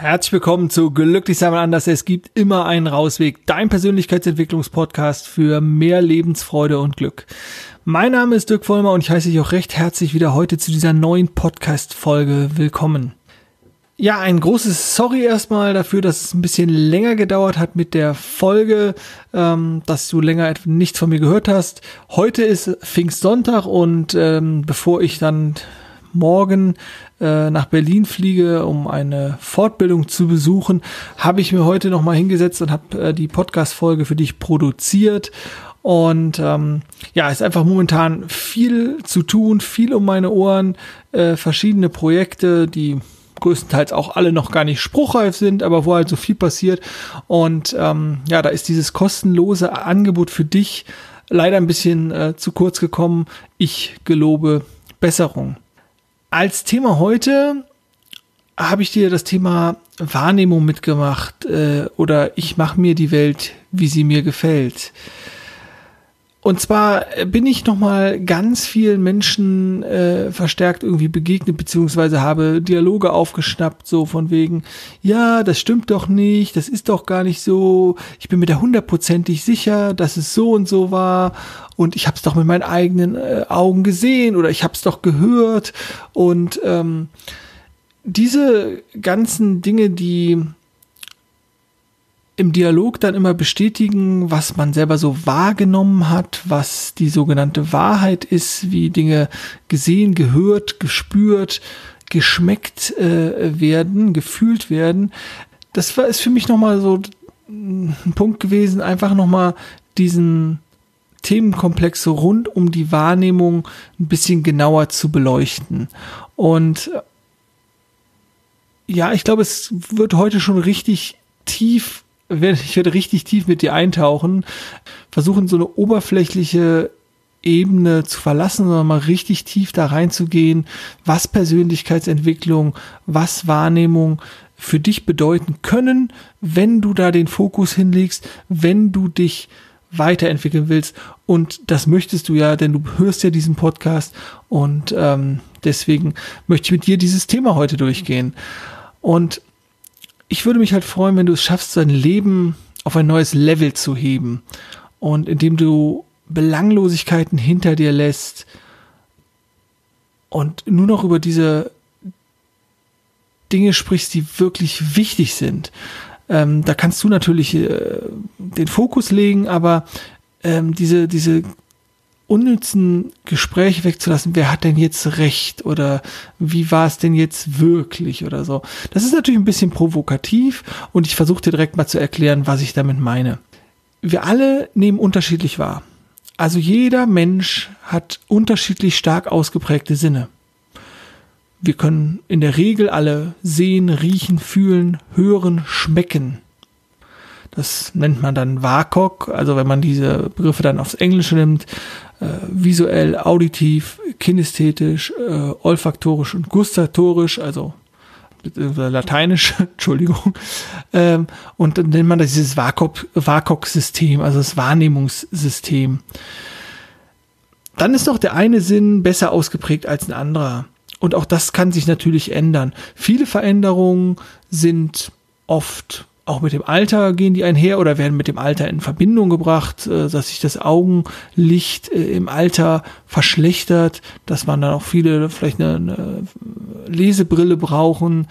Herzlich willkommen zu Glücklich sein mal anders. Es gibt immer einen Rausweg. Dein Persönlichkeitsentwicklungspodcast für mehr Lebensfreude und Glück. Mein Name ist Dirk Vollmer und ich heiße dich auch recht herzlich wieder heute zu dieser neuen Podcast-Folge willkommen. Ja, ein großes Sorry erstmal dafür, dass es ein bisschen länger gedauert hat mit der Folge, ähm, dass du länger nichts von mir gehört hast. Heute ist Pfingstsonntag und ähm, bevor ich dann morgen äh, nach Berlin fliege, um eine Fortbildung zu besuchen, habe ich mir heute noch mal hingesetzt und habe äh, die Podcast-Folge für dich produziert. Und ähm, ja, ist einfach momentan viel zu tun, viel um meine Ohren, äh, verschiedene Projekte, die größtenteils auch alle noch gar nicht spruchreif sind, aber wo halt so viel passiert. Und ähm, ja, da ist dieses kostenlose Angebot für dich leider ein bisschen äh, zu kurz gekommen. Ich gelobe Besserung. Als Thema heute habe ich dir das Thema Wahrnehmung mitgemacht äh, oder ich mache mir die Welt, wie sie mir gefällt. Und zwar bin ich nochmal ganz vielen Menschen äh, verstärkt irgendwie begegnet, beziehungsweise habe Dialoge aufgeschnappt, so von wegen, ja, das stimmt doch nicht, das ist doch gar nicht so, ich bin mir da hundertprozentig sicher, dass es so und so war und ich habe es doch mit meinen eigenen äh, Augen gesehen oder ich habe es doch gehört. Und ähm, diese ganzen Dinge, die im Dialog dann immer bestätigen, was man selber so wahrgenommen hat, was die sogenannte Wahrheit ist, wie Dinge gesehen, gehört, gespürt, geschmeckt äh, werden, gefühlt werden. Das war ist für mich nochmal so ein Punkt gewesen, einfach nochmal diesen Themenkomplex rund um die Wahrnehmung ein bisschen genauer zu beleuchten. Und ja, ich glaube, es wird heute schon richtig tief ich werde richtig tief mit dir eintauchen, versuchen so eine oberflächliche Ebene zu verlassen, sondern mal richtig tief da reinzugehen, was Persönlichkeitsentwicklung, was Wahrnehmung für dich bedeuten können, wenn du da den Fokus hinlegst, wenn du dich weiterentwickeln willst. Und das möchtest du ja, denn du hörst ja diesen Podcast und ähm, deswegen möchte ich mit dir dieses Thema heute durchgehen. Und ich würde mich halt freuen, wenn du es schaffst, dein Leben auf ein neues Level zu heben. Und indem du Belanglosigkeiten hinter dir lässt und nur noch über diese Dinge sprichst, die wirklich wichtig sind. Ähm, da kannst du natürlich äh, den Fokus legen, aber ähm, diese, diese unnützen Gespräche wegzulassen, wer hat denn jetzt recht oder wie war es denn jetzt wirklich oder so. Das ist natürlich ein bisschen provokativ und ich versuche dir direkt mal zu erklären, was ich damit meine. Wir alle nehmen unterschiedlich wahr. Also jeder Mensch hat unterschiedlich stark ausgeprägte Sinne. Wir können in der Regel alle sehen, riechen, fühlen, hören, schmecken. Das nennt man dann WAKOK, also wenn man diese Begriffe dann aufs Englische nimmt, äh, visuell, auditiv, kinästhetisch, äh, olfaktorisch und gustatorisch, also lateinisch, Entschuldigung. Ähm, und dann nennt man das dieses WAKOK-System, also das Wahrnehmungssystem. Dann ist doch der eine Sinn besser ausgeprägt als ein anderer. Und auch das kann sich natürlich ändern. Viele Veränderungen sind oft auch mit dem Alter gehen die einher oder werden mit dem Alter in Verbindung gebracht, äh, dass sich das Augenlicht äh, im Alter verschlechtert, dass man dann auch viele vielleicht eine, eine Lesebrille brauchen.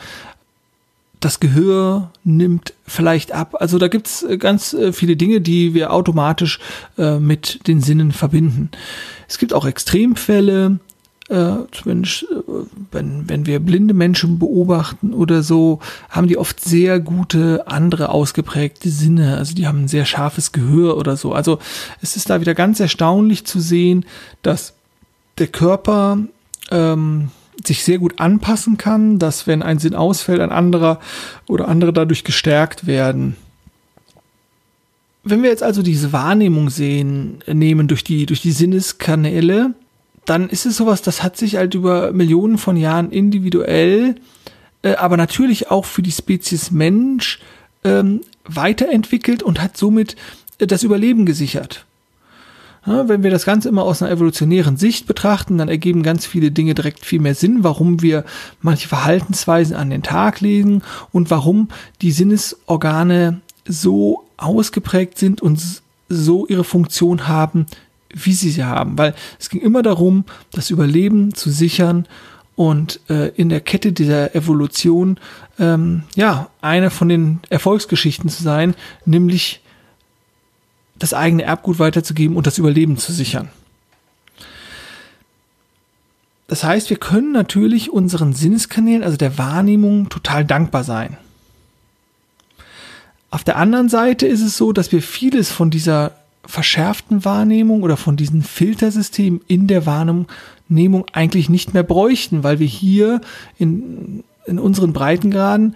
Das Gehör nimmt vielleicht ab. Also da gibt's äh, ganz viele Dinge, die wir automatisch mit den Sinnen verbinden. Es gibt auch Extremfälle, äh, zumindest äh, wenn, wenn wir blinde Menschen beobachten oder so, haben die oft sehr gute andere ausgeprägte Sinne. Also die haben ein sehr scharfes Gehör oder so. Also es ist da wieder ganz erstaunlich zu sehen, dass der Körper ähm, sich sehr gut anpassen kann, dass wenn ein Sinn ausfällt, ein anderer oder andere dadurch gestärkt werden. Wenn wir jetzt also diese Wahrnehmung sehen, nehmen durch die, durch die Sinneskanäle, dann ist es sowas, das hat sich halt über Millionen von Jahren individuell, äh, aber natürlich auch für die Spezies Mensch ähm, weiterentwickelt und hat somit äh, das Überleben gesichert. wenn wir das Ganze immer aus einer evolutionären Sicht betrachten, dann ergeben ganz viele Dinge direkt viel mehr Sinn, warum wir manche Verhaltensweisen an den Tag legen und warum die Sinnesorgane so ausgeprägt sind und so ihre Funktion haben, wie sie sie haben. Weil es ging immer darum, das Überleben zu sichern und äh, in der Kette dieser Evolution ähm, ja eine von den Erfolgsgeschichten zu sein, nämlich das eigene Erbgut weiterzugeben und das Überleben zu sichern. Das heißt, wir können natürlich unseren Sinneskanälen, also der Wahrnehmung, total dankbar sein. Auf der anderen Seite ist es so, dass wir vieles von dieser verschärften Wahrnehmung oder von diesen Filtersystemen in der Wahrnehmung eigentlich nicht mehr bräuchten, weil wir hier in, in unseren Breitengraden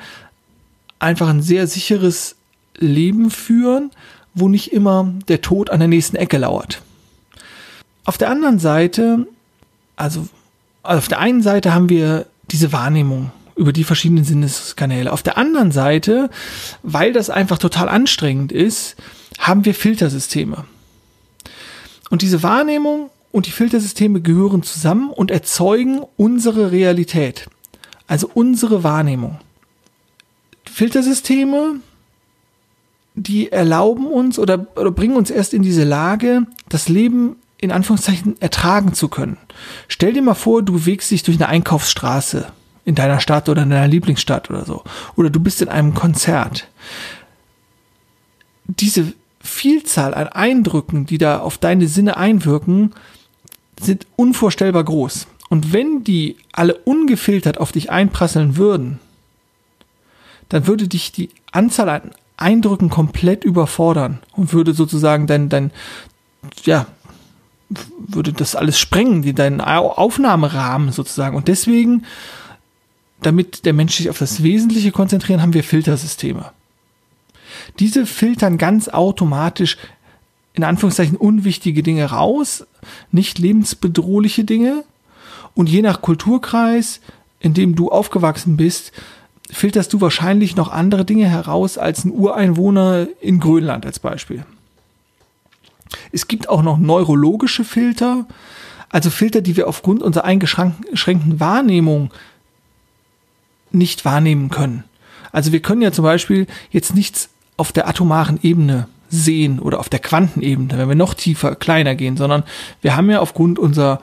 einfach ein sehr sicheres Leben führen, wo nicht immer der Tod an der nächsten Ecke lauert. Auf der anderen Seite, also, also auf der einen Seite haben wir diese Wahrnehmung über die verschiedenen Sinneskanäle. Auf der anderen Seite, weil das einfach total anstrengend ist, haben wir Filtersysteme. Und diese Wahrnehmung und die Filtersysteme gehören zusammen und erzeugen unsere Realität. Also unsere Wahrnehmung. Filtersysteme die erlauben uns oder, oder bringen uns erst in diese Lage, das Leben in Anführungszeichen ertragen zu können. Stell dir mal vor, du bewegst dich durch eine Einkaufsstraße in deiner Stadt oder in deiner Lieblingsstadt oder so. Oder du bist in einem Konzert. Diese Vielzahl an Eindrücken, die da auf deine Sinne einwirken, sind unvorstellbar groß. Und wenn die alle ungefiltert auf dich einprasseln würden, dann würde dich die Anzahl an Eindrücken komplett überfordern und würde sozusagen dein, dein, ja, würde das alles sprengen, deinen Aufnahmerahmen sozusagen. Und deswegen, damit der Mensch sich auf das Wesentliche konzentrieren, haben wir Filtersysteme. Diese filtern ganz automatisch in Anführungszeichen unwichtige Dinge raus, nicht lebensbedrohliche Dinge. Und je nach Kulturkreis, in dem du aufgewachsen bist, filterst du wahrscheinlich noch andere Dinge heraus als ein Ureinwohner in Grönland als Beispiel. Es gibt auch noch neurologische Filter, also Filter, die wir aufgrund unserer eingeschränkten Wahrnehmung nicht wahrnehmen können. Also wir können ja zum Beispiel jetzt nichts auf der atomaren Ebene sehen oder auf der Quantenebene, wenn wir noch tiefer, kleiner gehen, sondern wir haben ja aufgrund unserer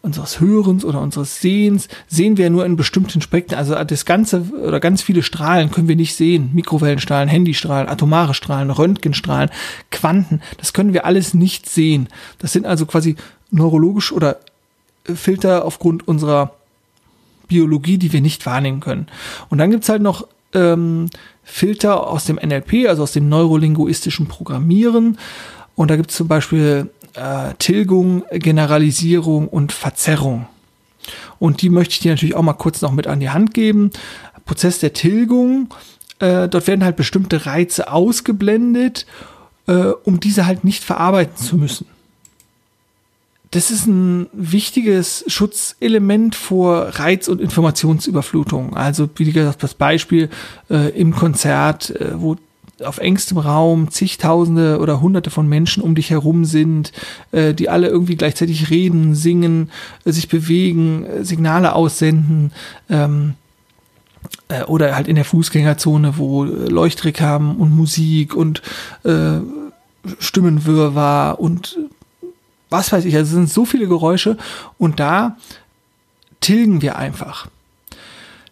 unseres Hörens oder unseres Sehens sehen wir nur in bestimmten Spektren. Also das ganze oder ganz viele Strahlen können wir nicht sehen. Mikrowellenstrahlen, Handystrahlen, atomare Strahlen, Röntgenstrahlen, Quanten. Das können wir alles nicht sehen. Das sind also quasi neurologisch oder Filter aufgrund unserer Biologie, die wir nicht wahrnehmen können. Und dann gibt's halt noch ähm, Filter aus dem NLP, also aus dem neurolinguistischen Programmieren. Und da gibt's zum Beispiel äh, Tilgung, Generalisierung und Verzerrung. Und die möchte ich dir natürlich auch mal kurz noch mit an die Hand geben. Prozess der Tilgung, äh, dort werden halt bestimmte Reize ausgeblendet, äh, um diese halt nicht verarbeiten zu müssen. Das ist ein wichtiges Schutzelement vor Reiz- und Informationsüberflutung. Also, wie gesagt, das Beispiel äh, im Konzert, äh, wo auf engstem Raum zigtausende oder hunderte von Menschen um dich herum sind, äh, die alle irgendwie gleichzeitig reden, singen, äh, sich bewegen, äh, Signale aussenden, ähm, äh, oder halt in der Fußgängerzone, wo Leuchtreklamen und Musik und äh, Stimmenwirrwarr und was weiß ich, also es sind so viele Geräusche und da tilgen wir einfach.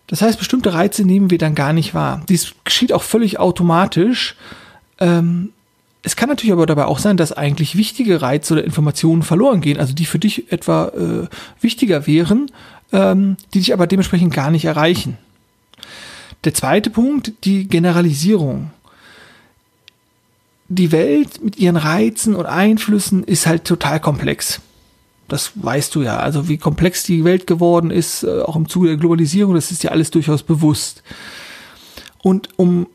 Das heißt, bestimmte Reize nehmen wir dann gar nicht wahr. Dies geschieht auch völlig automatisch. Ähm, es kann natürlich aber dabei auch sein, dass eigentlich wichtige Reize oder Informationen verloren gehen, also die für dich etwa äh, wichtiger wären, ähm, die dich aber dementsprechend gar nicht erreichen. Der zweite Punkt, die Generalisierung. Die Welt mit ihren Reizen und Einflüssen ist halt total komplex. Das weißt du ja. Also wie komplex die Welt geworden ist, äh, auch im Zuge der Globalisierung, das ist ja alles durchaus bewusst. Und um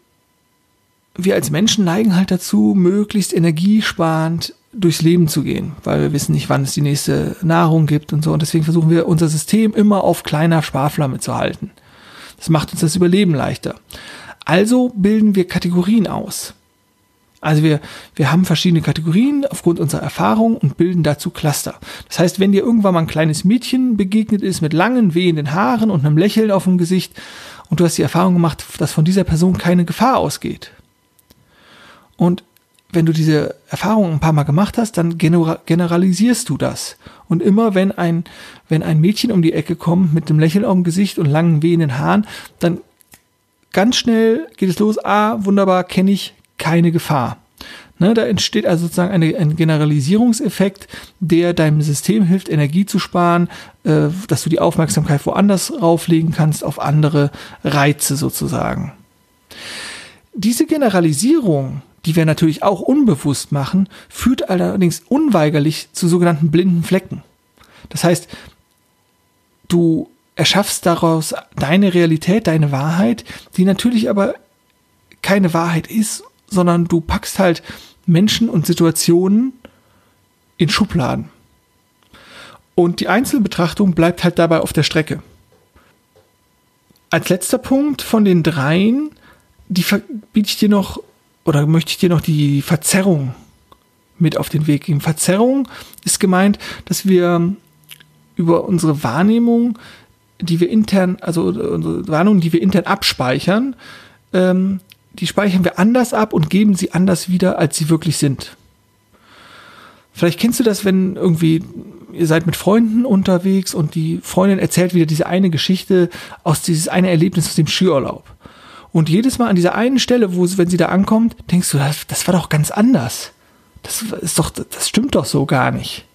wir als Menschen neigen halt dazu, möglichst energiesparend durchs Leben zu gehen, weil wir wissen nicht, wann es die nächste Nahrung gibt und so. Und deswegen versuchen wir unser System immer auf kleiner Sparflamme zu halten. Das macht uns das Überleben leichter. Also bilden wir Kategorien aus. Also wir, wir haben verschiedene Kategorien aufgrund unserer Erfahrung und bilden dazu Cluster. Das heißt, wenn dir irgendwann mal ein kleines Mädchen begegnet ist mit langen, wehenden Haaren und einem Lächeln auf dem Gesicht und du hast die Erfahrung gemacht, dass von dieser Person keine Gefahr ausgeht. Und wenn du diese Erfahrung ein paar Mal gemacht hast, dann generalisierst du das. Und immer wenn ein, wenn ein Mädchen um die Ecke kommt mit einem Lächeln auf dem Gesicht und langen wehenden Haaren, dann ganz schnell geht es los. Ah, wunderbar, kenne ich, keine Gefahr. Ne, da entsteht also sozusagen eine, ein Generalisierungseffekt, der deinem System hilft, Energie zu sparen, äh, dass du die Aufmerksamkeit woanders rauflegen kannst, auf andere Reize sozusagen. Diese Generalisierung, die wir natürlich auch unbewusst machen, führt allerdings unweigerlich zu sogenannten blinden Flecken. Das heißt, du erschaffst daraus deine Realität, deine Wahrheit, die natürlich aber keine Wahrheit ist sondern du packst halt Menschen und Situationen in Schubladen. Und die Einzelbetrachtung bleibt halt dabei auf der Strecke. Als letzter Punkt von den dreien, die biete ich dir noch oder möchte ich dir noch die Verzerrung mit auf den Weg geben. Verzerrung ist gemeint, dass wir über unsere Wahrnehmung, die wir intern, also unsere Wahrnehmung, die wir intern abspeichern, ähm, die speichern wir anders ab und geben sie anders wieder, als sie wirklich sind. Vielleicht kennst du das, wenn irgendwie ihr seid mit Freunden unterwegs und die Freundin erzählt wieder diese eine Geschichte aus dieses eine Erlebnis aus dem Skiurlaub. Und jedes Mal an dieser einen Stelle, wo wenn sie da ankommt, denkst du, das, das war doch ganz anders. Das ist doch, das stimmt doch so gar nicht.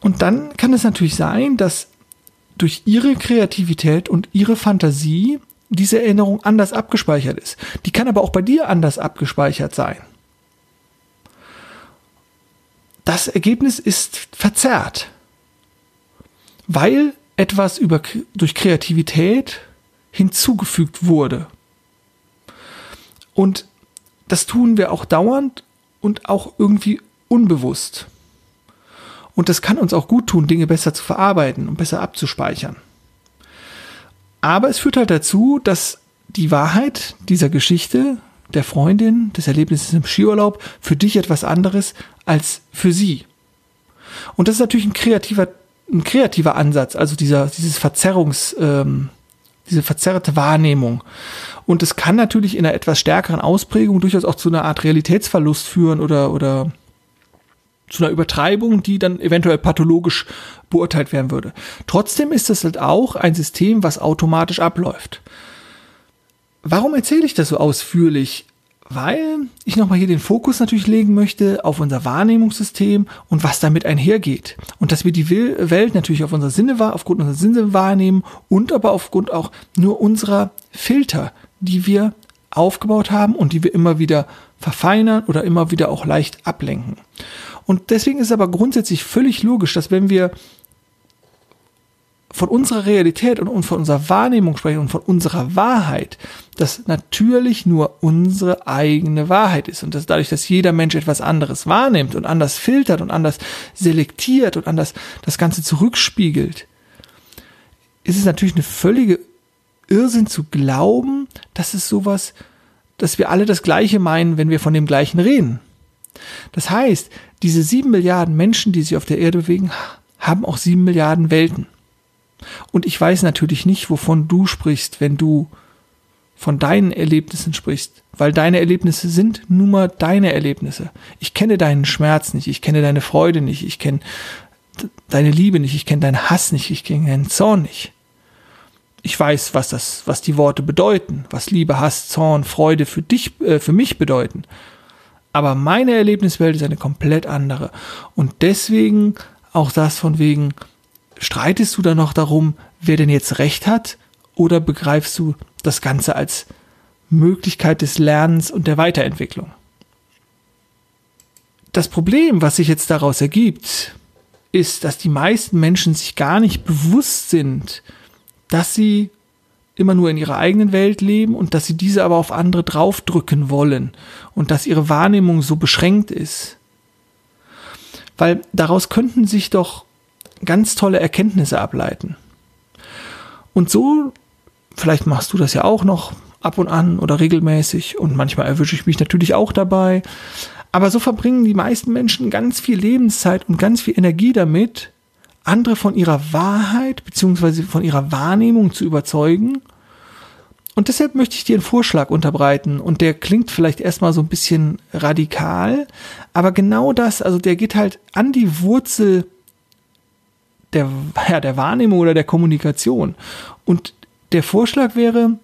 Und dann kann es natürlich sein, dass durch ihre Kreativität und ihre Fantasie diese Erinnerung anders abgespeichert ist. Die kann aber auch bei dir anders abgespeichert sein. Das Ergebnis ist verzerrt, weil etwas über, durch Kreativität hinzugefügt wurde. Und das tun wir auch dauernd und auch irgendwie unbewusst. Und das kann uns auch gut tun, Dinge besser zu verarbeiten und besser abzuspeichern. Aber es führt halt dazu, dass die Wahrheit dieser Geschichte, der Freundin, des Erlebnisses im Skiurlaub für dich etwas anderes als für sie. Und das ist natürlich ein kreativer, ein kreativer Ansatz, also dieser, dieses Verzerrungs, ähm, diese verzerrte Wahrnehmung. Und es kann natürlich in einer etwas stärkeren Ausprägung durchaus auch zu einer Art Realitätsverlust führen oder, oder zu einer Übertreibung, die dann eventuell pathologisch beurteilt werden würde. Trotzdem ist es halt auch ein System, was automatisch abläuft. Warum erzähle ich das so ausführlich? Weil ich nochmal hier den Fokus natürlich legen möchte auf unser Wahrnehmungssystem und was damit einhergeht. Und dass wir die Welt natürlich auf unsere Sinne, aufgrund unserer Sinne wahrnehmen und aber aufgrund auch nur unserer Filter, die wir aufgebaut haben und die wir immer wieder verfeinern oder immer wieder auch leicht ablenken. Und deswegen ist es aber grundsätzlich völlig logisch, dass wenn wir von unserer Realität und von unserer Wahrnehmung sprechen und von unserer Wahrheit, dass natürlich nur unsere eigene Wahrheit ist und dass dadurch, dass jeder Mensch etwas anderes wahrnimmt und anders filtert und anders selektiert und anders das Ganze zurückspiegelt, ist es natürlich eine völlige Irrsinn zu glauben, dass es sowas, dass wir alle das Gleiche meinen, wenn wir von dem Gleichen reden. Das heißt, diese sieben Milliarden Menschen, die sich auf der Erde bewegen, haben auch sieben Milliarden Welten. Und ich weiß natürlich nicht, wovon du sprichst, wenn du von deinen Erlebnissen sprichst, weil deine Erlebnisse sind nun mal deine Erlebnisse. Ich kenne deinen Schmerz nicht, ich kenne deine Freude nicht, ich kenne deine Liebe nicht, ich kenne deinen Hass nicht, ich kenne deinen Zorn nicht. Ich weiß, was das, was die Worte bedeuten, was Liebe, Hass, Zorn, Freude für dich, äh, für mich bedeuten. Aber meine Erlebniswelt ist eine komplett andere. Und deswegen auch das von wegen, streitest du da noch darum, wer denn jetzt recht hat? Oder begreifst du das Ganze als Möglichkeit des Lernens und der Weiterentwicklung? Das Problem, was sich jetzt daraus ergibt, ist, dass die meisten Menschen sich gar nicht bewusst sind, dass sie immer nur in ihrer eigenen Welt leben und dass sie diese aber auf andere draufdrücken wollen und dass ihre Wahrnehmung so beschränkt ist. Weil daraus könnten sich doch ganz tolle Erkenntnisse ableiten. Und so, vielleicht machst du das ja auch noch ab und an oder regelmäßig und manchmal erwische ich mich natürlich auch dabei. Aber so verbringen die meisten Menschen ganz viel Lebenszeit und ganz viel Energie damit, andere von ihrer Wahrheit bzw. von ihrer Wahrnehmung zu überzeugen. Und deshalb möchte ich dir einen Vorschlag unterbreiten und der klingt vielleicht erstmal so ein bisschen radikal, aber genau das, also der geht halt an die Wurzel der, ja, der Wahrnehmung oder der Kommunikation. Und der Vorschlag wäre,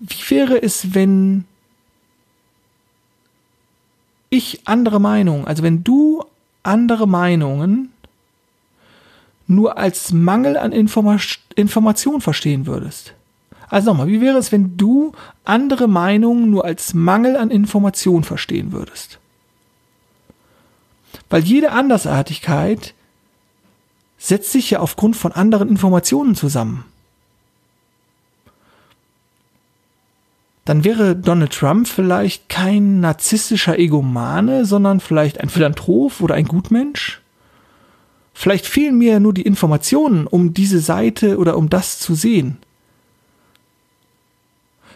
wie wäre es, wenn ich andere Meinungen, also wenn du andere Meinungen nur als Mangel an Informa Information verstehen würdest. Also nochmal, wie wäre es, wenn du andere Meinungen nur als Mangel an Information verstehen würdest? Weil jede Andersartigkeit setzt sich ja aufgrund von anderen Informationen zusammen. Dann wäre Donald Trump vielleicht kein narzisstischer Egomane, sondern vielleicht ein Philanthrop oder ein Gutmensch? Vielleicht fehlen mir nur die Informationen, um diese Seite oder um das zu sehen.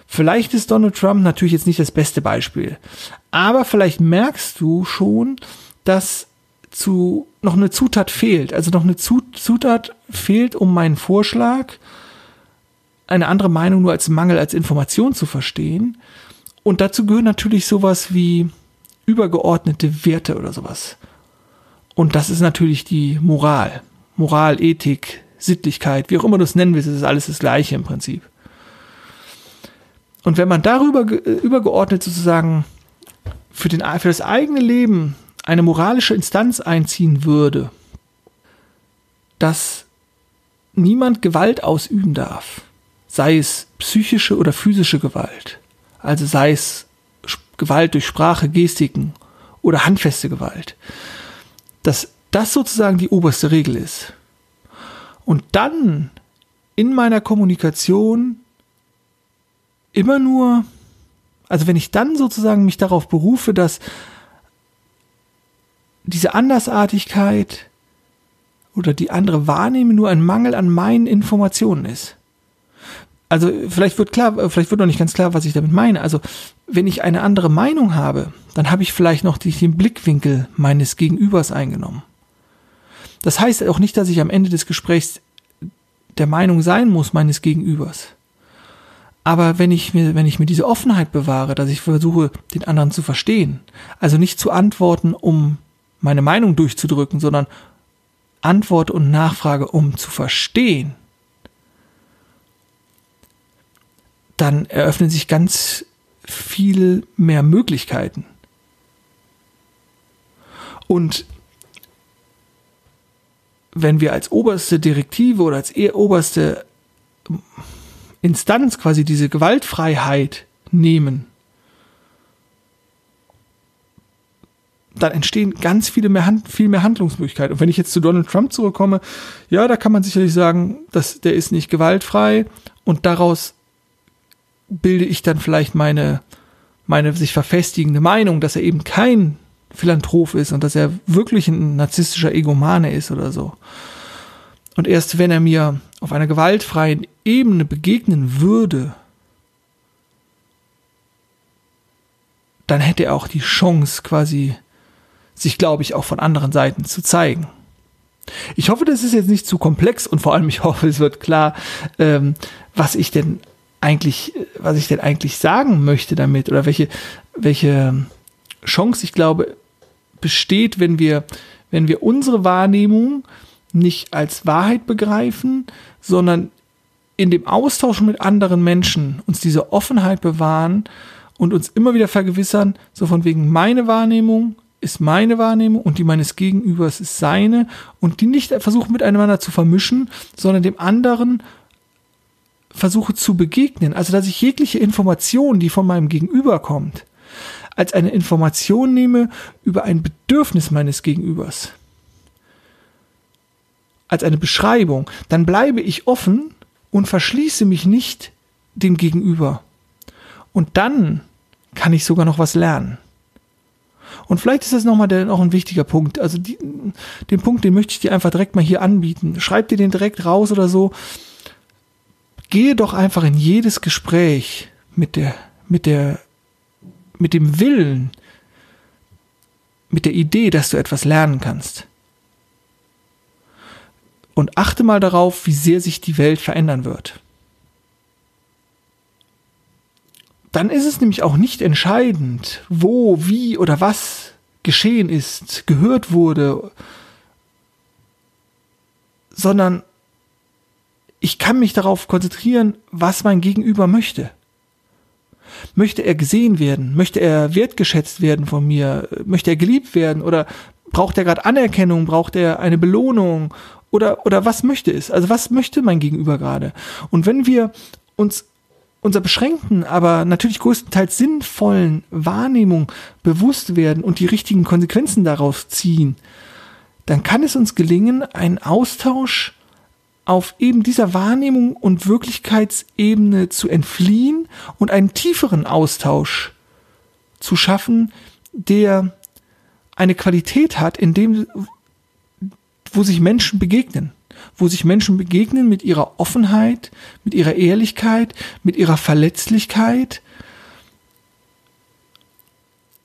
Vielleicht ist Donald Trump natürlich jetzt nicht das beste Beispiel, aber vielleicht merkst du schon, dass zu noch eine Zutat fehlt. Also noch eine Zutat fehlt, um meinen Vorschlag, eine andere Meinung nur als Mangel, als Information zu verstehen. Und dazu gehören natürlich sowas wie übergeordnete Werte oder sowas. Und das ist natürlich die Moral. Moral, Ethik, Sittlichkeit, wie auch immer du es nennen willst, ist alles das Gleiche im Prinzip. Und wenn man darüber übergeordnet sozusagen für, den, für das eigene Leben eine moralische Instanz einziehen würde, dass niemand Gewalt ausüben darf, sei es psychische oder physische Gewalt, also sei es Gewalt durch Sprache, Gestiken oder handfeste Gewalt, dass das sozusagen die oberste Regel ist. Und dann in meiner Kommunikation immer nur, also wenn ich dann sozusagen mich darauf berufe, dass diese Andersartigkeit oder die andere Wahrnehmung nur ein Mangel an meinen Informationen ist. Also vielleicht wird klar, vielleicht wird noch nicht ganz klar, was ich damit meine. Also wenn ich eine andere Meinung habe, dann habe ich vielleicht noch den Blickwinkel meines Gegenübers eingenommen. Das heißt auch nicht, dass ich am Ende des Gesprächs der Meinung sein muss meines Gegenübers. Aber wenn ich mir, wenn ich mir diese Offenheit bewahre, dass ich versuche, den anderen zu verstehen, also nicht zu antworten, um meine Meinung durchzudrücken, sondern Antwort und Nachfrage, um zu verstehen, dann eröffnen sich ganz viel mehr Möglichkeiten. Und wenn wir als oberste Direktive oder als oberste Instanz quasi diese Gewaltfreiheit nehmen, dann entstehen ganz viele mehr, viel mehr Handlungsmöglichkeiten. Und wenn ich jetzt zu Donald Trump zurückkomme, ja, da kann man sicherlich sagen, dass der ist nicht gewaltfrei und daraus bilde ich dann vielleicht meine, meine sich verfestigende Meinung, dass er eben kein Philanthrop ist und dass er wirklich ein narzisstischer Egomane ist oder so. Und erst wenn er mir auf einer gewaltfreien Ebene begegnen würde, dann hätte er auch die Chance quasi sich, glaube ich, auch von anderen Seiten zu zeigen. Ich hoffe, das ist jetzt nicht zu komplex und vor allem ich hoffe, es wird klar, ähm, was ich denn eigentlich, was ich denn eigentlich sagen möchte damit oder welche, welche Chance ich glaube besteht, wenn wir, wenn wir unsere Wahrnehmung nicht als Wahrheit begreifen, sondern in dem Austausch mit anderen Menschen uns diese Offenheit bewahren und uns immer wieder vergewissern, so von wegen meine Wahrnehmung ist meine Wahrnehmung und die meines Gegenübers ist seine und die nicht versuchen miteinander zu vermischen, sondern dem anderen versuche zu begegnen. Also dass ich jegliche Information, die von meinem Gegenüber kommt, als eine Information nehme über ein Bedürfnis meines Gegenübers. Als eine Beschreibung. Dann bleibe ich offen und verschließe mich nicht dem Gegenüber. Und dann kann ich sogar noch was lernen. Und vielleicht ist das nochmal der, noch ein wichtiger Punkt. Also die, den Punkt, den möchte ich dir einfach direkt mal hier anbieten. Schreib dir den direkt raus oder so. Gehe doch einfach in jedes Gespräch mit der, mit der, mit dem Willen, mit der Idee, dass du etwas lernen kannst. Und achte mal darauf, wie sehr sich die Welt verändern wird. Dann ist es nämlich auch nicht entscheidend, wo, wie oder was geschehen ist, gehört wurde, sondern ich kann mich darauf konzentrieren, was mein Gegenüber möchte. Möchte er gesehen werden? Möchte er wertgeschätzt werden von mir? Möchte er geliebt werden? Oder braucht er gerade Anerkennung? Braucht er eine Belohnung? Oder, oder was möchte es? Also was möchte mein Gegenüber gerade? Und wenn wir uns unserer beschränkten, aber natürlich größtenteils sinnvollen Wahrnehmung bewusst werden und die richtigen Konsequenzen daraus ziehen, dann kann es uns gelingen, einen Austausch auf eben dieser Wahrnehmung und Wirklichkeitsebene zu entfliehen und einen tieferen Austausch zu schaffen, der eine Qualität hat, in dem, wo sich Menschen begegnen, wo sich Menschen begegnen mit ihrer Offenheit, mit ihrer Ehrlichkeit, mit ihrer Verletzlichkeit,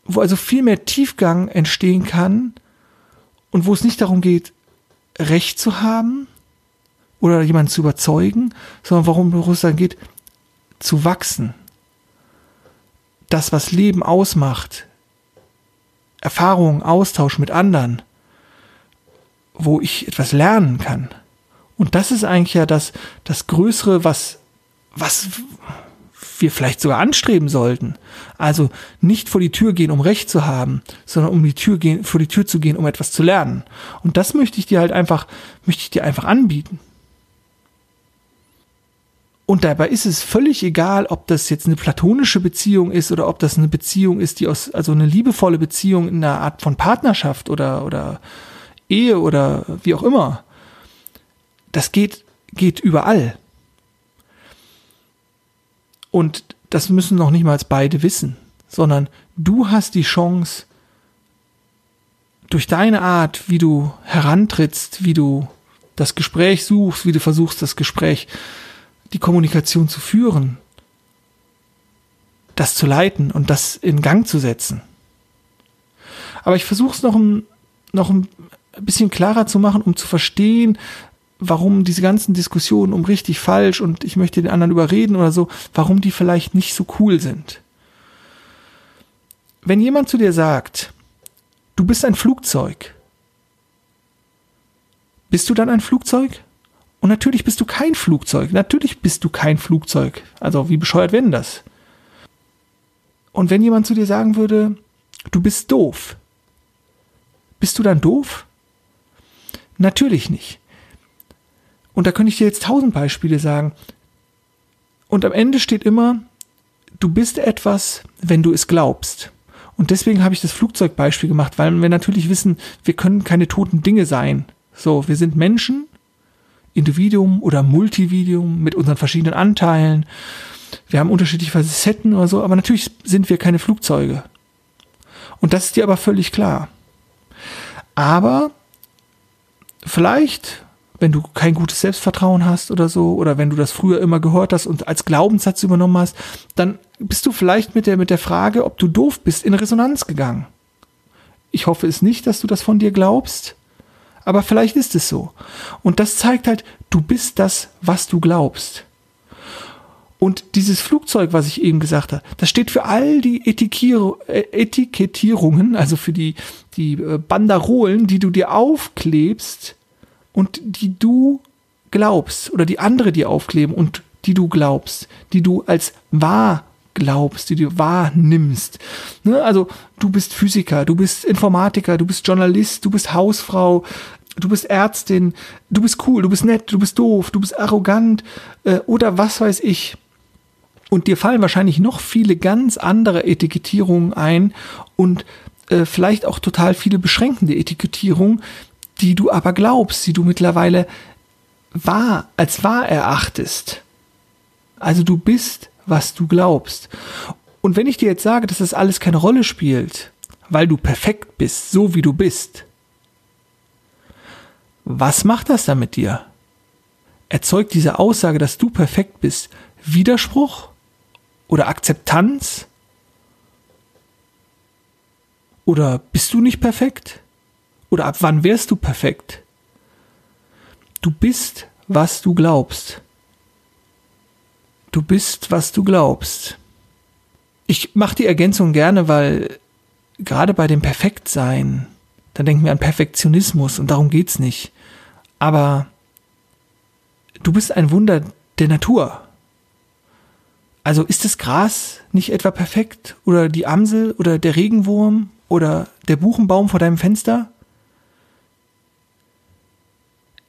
wo also viel mehr Tiefgang entstehen kann und wo es nicht darum geht, Recht zu haben, oder jemanden zu überzeugen, sondern warum dann geht, zu wachsen. Das, was Leben ausmacht, Erfahrung, Austausch mit anderen, wo ich etwas lernen kann. Und das ist eigentlich ja das, das Größere, was, was wir vielleicht sogar anstreben sollten. Also nicht vor die Tür gehen, um Recht zu haben, sondern um die Tür gehen, vor die Tür zu gehen, um etwas zu lernen. Und das möchte ich dir halt einfach, möchte ich dir einfach anbieten. Und dabei ist es völlig egal, ob das jetzt eine platonische Beziehung ist oder ob das eine Beziehung ist, die aus, also eine liebevolle Beziehung in einer Art von Partnerschaft oder, oder Ehe oder wie auch immer. Das geht, geht überall. Und das müssen noch nicht mal beide wissen, sondern du hast die Chance, durch deine Art, wie du herantrittst, wie du das Gespräch suchst, wie du versuchst, das Gespräch die Kommunikation zu führen, das zu leiten und das in Gang zu setzen. Aber ich versuche es noch ein, noch ein bisschen klarer zu machen, um zu verstehen, warum diese ganzen Diskussionen um richtig, falsch und ich möchte den anderen überreden oder so, warum die vielleicht nicht so cool sind. Wenn jemand zu dir sagt, du bist ein Flugzeug, bist du dann ein Flugzeug? Und natürlich bist du kein Flugzeug. Natürlich bist du kein Flugzeug. Also wie bescheuert wäre das? Und wenn jemand zu dir sagen würde, du bist doof, bist du dann doof? Natürlich nicht. Und da könnte ich dir jetzt tausend Beispiele sagen. Und am Ende steht immer, du bist etwas, wenn du es glaubst. Und deswegen habe ich das Flugzeugbeispiel gemacht, weil wir natürlich wissen, wir können keine toten Dinge sein. So, wir sind Menschen Individuum oder Multividium mit unseren verschiedenen Anteilen. Wir haben unterschiedliche Facetten oder so, aber natürlich sind wir keine Flugzeuge. Und das ist dir aber völlig klar. Aber vielleicht, wenn du kein gutes Selbstvertrauen hast oder so, oder wenn du das früher immer gehört hast und als Glaubenssatz übernommen hast, dann bist du vielleicht mit der, mit der Frage, ob du doof bist, in Resonanz gegangen. Ich hoffe es nicht, dass du das von dir glaubst, aber vielleicht ist es so. Und das zeigt halt, du bist das, was du glaubst. Und dieses Flugzeug, was ich eben gesagt habe, das steht für all die äh, Etikettierungen, also für die, die äh, Banderolen, die du dir aufklebst und die du glaubst oder die andere dir aufkleben und die du glaubst, die du als wahr glaubst, die du wahrnimmst. Ne? Also du bist Physiker, du bist Informatiker, du bist Journalist, du bist Hausfrau, du bist Ärztin, du bist cool, du bist nett, du bist doof, du bist arrogant äh, oder was weiß ich. Und dir fallen wahrscheinlich noch viele ganz andere Etikettierungen ein und äh, vielleicht auch total viele beschränkende Etikettierungen, die du aber glaubst, die du mittlerweile wahr, als wahr erachtest. Also du bist was du glaubst. Und wenn ich dir jetzt sage, dass das alles keine Rolle spielt, weil du perfekt bist, so wie du bist, was macht das dann mit dir? Erzeugt diese Aussage, dass du perfekt bist, Widerspruch oder Akzeptanz? Oder bist du nicht perfekt? Oder ab wann wärst du perfekt? Du bist, was du glaubst. Du bist, was du glaubst. Ich mache die Ergänzung gerne, weil gerade bei dem Perfektsein, da denken wir an Perfektionismus und darum geht's nicht. Aber du bist ein Wunder der Natur. Also ist das Gras nicht etwa perfekt oder die Amsel oder der Regenwurm oder der Buchenbaum vor deinem Fenster?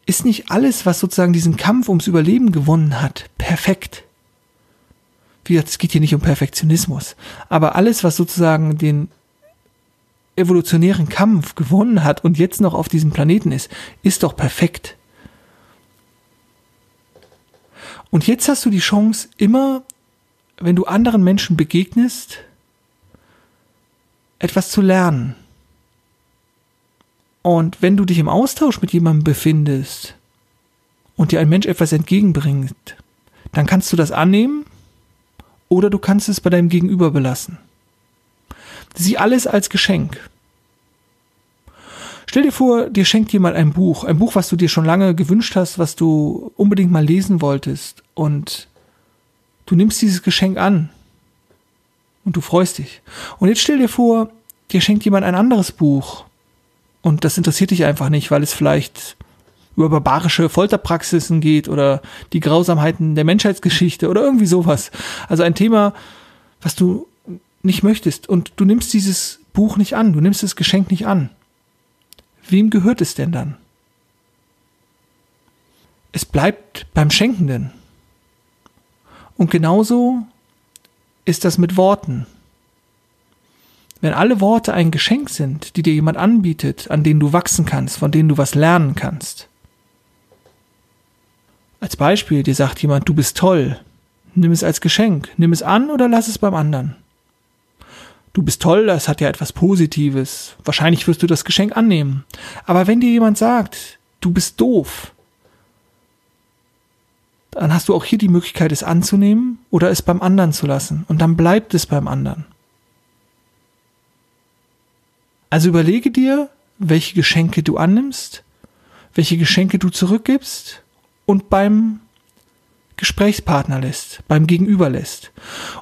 Ist nicht alles, was sozusagen diesen Kampf ums Überleben gewonnen hat, perfekt? Wie gesagt, es geht hier nicht um Perfektionismus, aber alles, was sozusagen den evolutionären Kampf gewonnen hat und jetzt noch auf diesem Planeten ist, ist doch perfekt. Und jetzt hast du die Chance, immer, wenn du anderen Menschen begegnest, etwas zu lernen. Und wenn du dich im Austausch mit jemandem befindest und dir ein Mensch etwas entgegenbringt, dann kannst du das annehmen oder du kannst es bei deinem Gegenüber belassen. Sieh alles als Geschenk. Stell dir vor, dir schenkt jemand ein Buch, ein Buch, was du dir schon lange gewünscht hast, was du unbedingt mal lesen wolltest und du nimmst dieses Geschenk an und du freust dich. Und jetzt stell dir vor, dir schenkt jemand ein anderes Buch und das interessiert dich einfach nicht, weil es vielleicht über barbarische Folterpraxisen geht oder die Grausamheiten der Menschheitsgeschichte oder irgendwie sowas. Also ein Thema, was du nicht möchtest und du nimmst dieses Buch nicht an, du nimmst das Geschenk nicht an. Wem gehört es denn dann? Es bleibt beim Schenkenden. Und genauso ist das mit Worten. Wenn alle Worte ein Geschenk sind, die dir jemand anbietet, an denen du wachsen kannst, von denen du was lernen kannst. Als Beispiel, dir sagt jemand, du bist toll. Nimm es als Geschenk. Nimm es an oder lass es beim anderen. Du bist toll, das hat ja etwas Positives. Wahrscheinlich wirst du das Geschenk annehmen. Aber wenn dir jemand sagt, du bist doof, dann hast du auch hier die Möglichkeit, es anzunehmen oder es beim anderen zu lassen. Und dann bleibt es beim anderen. Also überlege dir, welche Geschenke du annimmst, welche Geschenke du zurückgibst und beim Gesprächspartner lässt, beim Gegenüber lässt.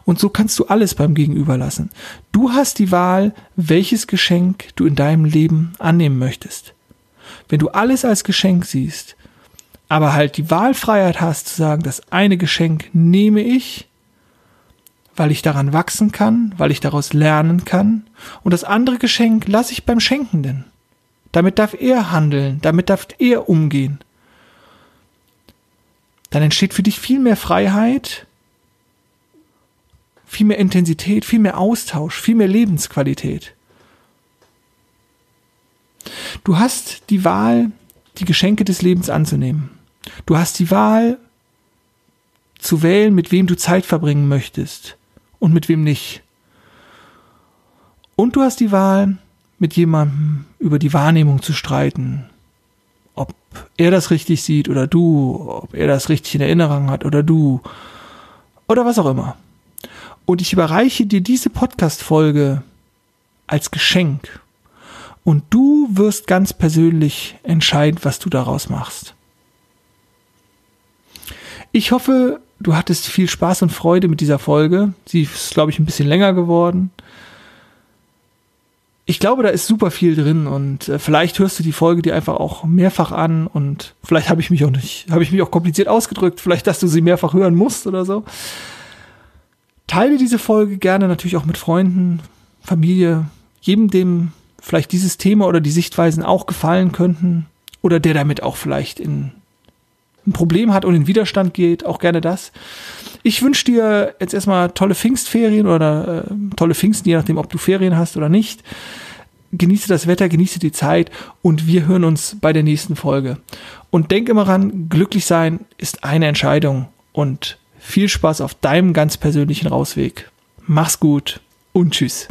Und so kannst du alles beim Gegenüber lassen. Du hast die Wahl, welches Geschenk du in deinem Leben annehmen möchtest. Wenn du alles als Geschenk siehst, aber halt die Wahlfreiheit hast zu sagen, das eine Geschenk nehme ich weil ich daran wachsen kann, weil ich daraus lernen kann. Und das andere Geschenk lasse ich beim Schenkenden. Damit darf er handeln, damit darf er umgehen. Dann entsteht für dich viel mehr Freiheit, viel mehr Intensität, viel mehr Austausch, viel mehr Lebensqualität. Du hast die Wahl, die Geschenke des Lebens anzunehmen. Du hast die Wahl, zu wählen, mit wem du Zeit verbringen möchtest und mit wem nicht. Und du hast die Wahl, mit jemandem über die Wahrnehmung zu streiten. Ob er das richtig sieht oder du, ob er das richtig in Erinnerung hat oder du, oder was auch immer. Und ich überreiche dir diese Podcast-Folge als Geschenk. Und du wirst ganz persönlich entscheiden, was du daraus machst. Ich hoffe, du hattest viel Spaß und Freude mit dieser Folge. Sie ist, glaube ich, ein bisschen länger geworden. Ich glaube, da ist super viel drin und äh, vielleicht hörst du die Folge dir einfach auch mehrfach an und vielleicht habe ich mich auch nicht, habe ich mich auch kompliziert ausgedrückt, vielleicht, dass du sie mehrfach hören musst oder so. Teile diese Folge gerne natürlich auch mit Freunden, Familie, jedem, dem vielleicht dieses Thema oder die Sichtweisen auch gefallen könnten oder der damit auch vielleicht in ein Problem hat und in Widerstand geht, auch gerne das. Ich wünsche dir jetzt erstmal tolle Pfingstferien oder äh, tolle Pfingsten, je nachdem, ob du Ferien hast oder nicht. Genieße das Wetter, genieße die Zeit und wir hören uns bei der nächsten Folge. Und denk immer ran, glücklich sein ist eine Entscheidung und viel Spaß auf deinem ganz persönlichen Rausweg. Mach's gut und tschüss.